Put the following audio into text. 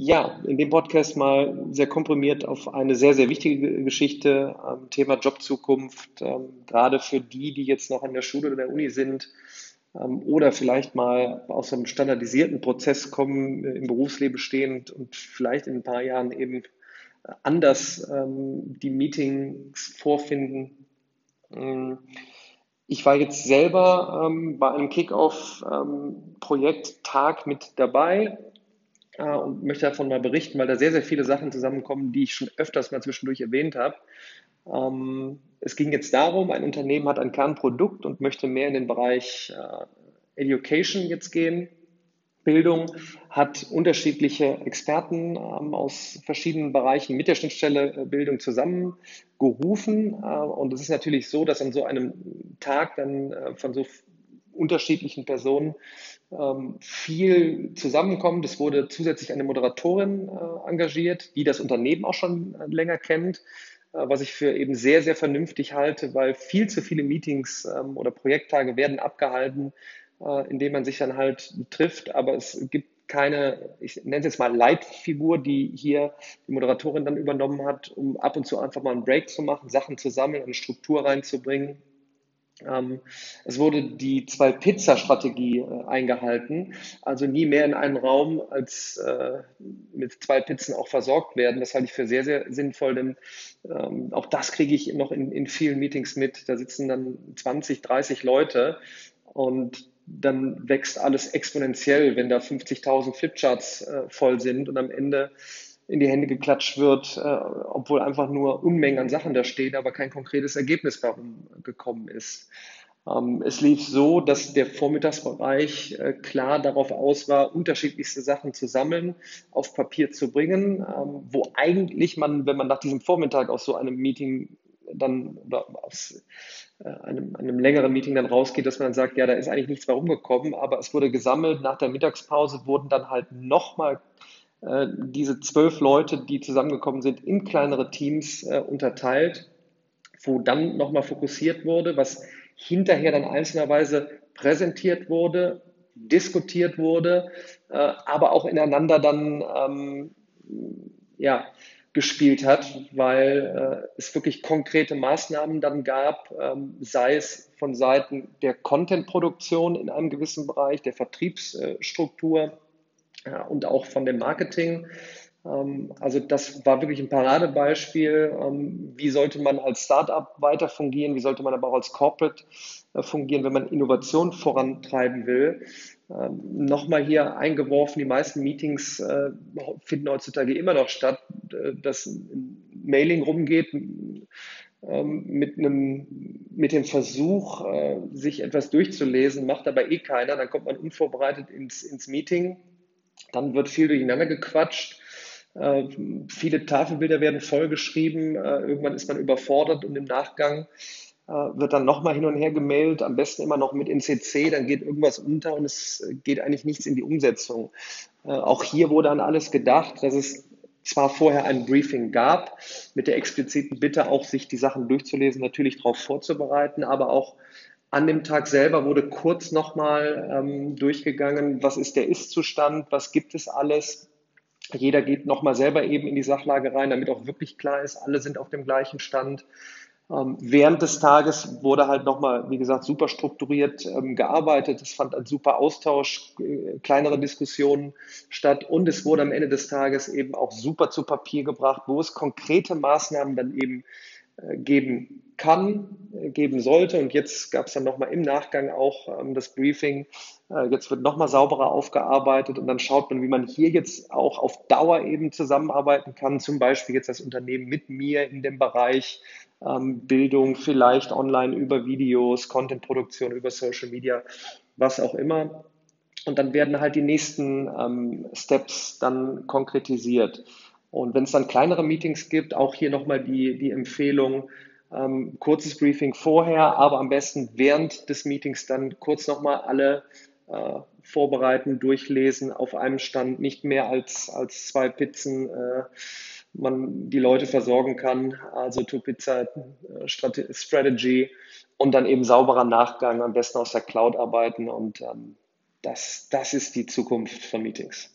Ja, in dem Podcast mal sehr komprimiert auf eine sehr, sehr wichtige Geschichte, ähm, Thema Jobzukunft, ähm, gerade für die, die jetzt noch an der Schule oder der Uni sind ähm, oder vielleicht mal aus einem standardisierten Prozess kommen, äh, im Berufsleben stehend und vielleicht in ein paar Jahren eben anders ähm, die Meetings vorfinden. Ähm, ich war jetzt selber ähm, bei einem Kickoff-Projekt-Tag mit dabei äh, und möchte davon mal berichten, weil da sehr, sehr viele Sachen zusammenkommen, die ich schon öfters mal zwischendurch erwähnt habe. Ähm, es ging jetzt darum, ein Unternehmen hat ein Kernprodukt und möchte mehr in den Bereich äh, Education jetzt gehen. Bildung hat unterschiedliche Experten ähm, aus verschiedenen Bereichen mit der Schnittstelle äh, Bildung zusammengerufen. Äh, und es ist natürlich so, dass an so einem Tag dann von so unterschiedlichen Personen ähm, viel zusammenkommt. Es wurde zusätzlich eine Moderatorin äh, engagiert, die das Unternehmen auch schon äh, länger kennt, äh, was ich für eben sehr, sehr vernünftig halte, weil viel zu viele Meetings ähm, oder Projekttage werden abgehalten, indem man sich dann halt trifft, aber es gibt keine, ich nenne es jetzt mal Leitfigur, die hier die Moderatorin dann übernommen hat, um ab und zu einfach mal einen Break zu machen, Sachen zu sammeln, eine Struktur reinzubringen ähm, es wurde die Zwei-Pizza-Strategie äh, eingehalten, also nie mehr in einen Raum als äh, mit zwei Pizzen auch versorgt werden. Das halte ich für sehr, sehr sinnvoll, denn ähm, auch das kriege ich noch in, in vielen Meetings mit. Da sitzen dann 20, 30 Leute und dann wächst alles exponentiell, wenn da 50.000 Flipcharts äh, voll sind und am Ende in die Hände geklatscht wird, äh, obwohl einfach nur Unmengen an Sachen da stehen, aber kein konkretes Ergebnis darum gekommen ist. Ähm, es lief so, dass der Vormittagsbereich äh, klar darauf aus war, unterschiedlichste Sachen zu sammeln, auf Papier zu bringen, ähm, wo eigentlich man, wenn man nach diesem Vormittag aus so einem Meeting dann oder aus äh, einem, einem längeren Meeting dann rausgeht, dass man dann sagt, ja, da ist eigentlich nichts mehr rumgekommen, aber es wurde gesammelt. Nach der Mittagspause wurden dann halt nochmal äh, diese zwölf Leute, die zusammengekommen sind, in kleinere Teams äh, unterteilt, wo dann nochmal fokussiert wurde, was hinterher dann einzelnerweise präsentiert wurde, diskutiert wurde, äh, aber auch ineinander dann ähm, ja, gespielt hat, weil äh, es wirklich konkrete Maßnahmen dann gab, ähm, sei es von Seiten der Content-Produktion in einem gewissen Bereich, der Vertriebsstruktur, ja, und auch von dem Marketing. Ähm, also das war wirklich ein Paradebeispiel. Ähm, wie sollte man als Startup weiter fungieren? Wie sollte man aber auch als Corporate äh, fungieren, wenn man Innovation vorantreiben will? Ähm, Nochmal hier eingeworfen, die meisten Meetings äh, finden heutzutage immer noch statt, äh, dass ein Mailing rumgeht mit, einem, mit dem Versuch, sich etwas durchzulesen, macht aber eh keiner. Dann kommt man unvorbereitet ins, ins Meeting dann wird viel durcheinander gequatscht. Äh, viele Tafelbilder werden vollgeschrieben. Äh, irgendwann ist man überfordert und im Nachgang äh, wird dann nochmal hin und her gemailt, am besten immer noch mit NCC, dann geht irgendwas unter und es geht eigentlich nichts in die Umsetzung. Äh, auch hier wurde an alles gedacht, dass es zwar vorher ein Briefing gab, mit der expliziten Bitte auch, sich die Sachen durchzulesen, natürlich darauf vorzubereiten, aber auch an dem Tag selber wurde kurz nochmal ähm, durchgegangen, was ist der Ist-Zustand, was gibt es alles. Jeder geht nochmal selber eben in die Sachlage rein, damit auch wirklich klar ist, alle sind auf dem gleichen Stand. Ähm, während des Tages wurde halt nochmal, wie gesagt, super strukturiert ähm, gearbeitet. Es fand ein super Austausch, äh, kleinere Diskussionen statt und es wurde am Ende des Tages eben auch super zu Papier gebracht, wo es konkrete Maßnahmen dann eben äh, geben kann, äh, geben sollte. Und jetzt gab es dann nochmal im Nachgang auch ähm, das Briefing. Äh, jetzt wird nochmal sauberer aufgearbeitet und dann schaut man, wie man hier jetzt auch auf Dauer eben zusammenarbeiten kann. Zum Beispiel jetzt das Unternehmen mit mir in dem Bereich ähm, Bildung, vielleicht online über Videos, Contentproduktion über Social Media, was auch immer. Und dann werden halt die nächsten ähm, Steps dann konkretisiert. Und wenn es dann kleinere Meetings gibt, auch hier nochmal die, die Empfehlung, ähm, kurzes Briefing vorher, aber am besten während des Meetings dann kurz nochmal alle äh, vorbereiten, durchlesen auf einem Stand, nicht mehr als, als zwei Pizzen. Äh, man die Leute versorgen kann, also Two-Pizza äh, Strategy und dann eben sauberer Nachgang, am besten aus der Cloud arbeiten und ähm, das, das ist die Zukunft von Meetings.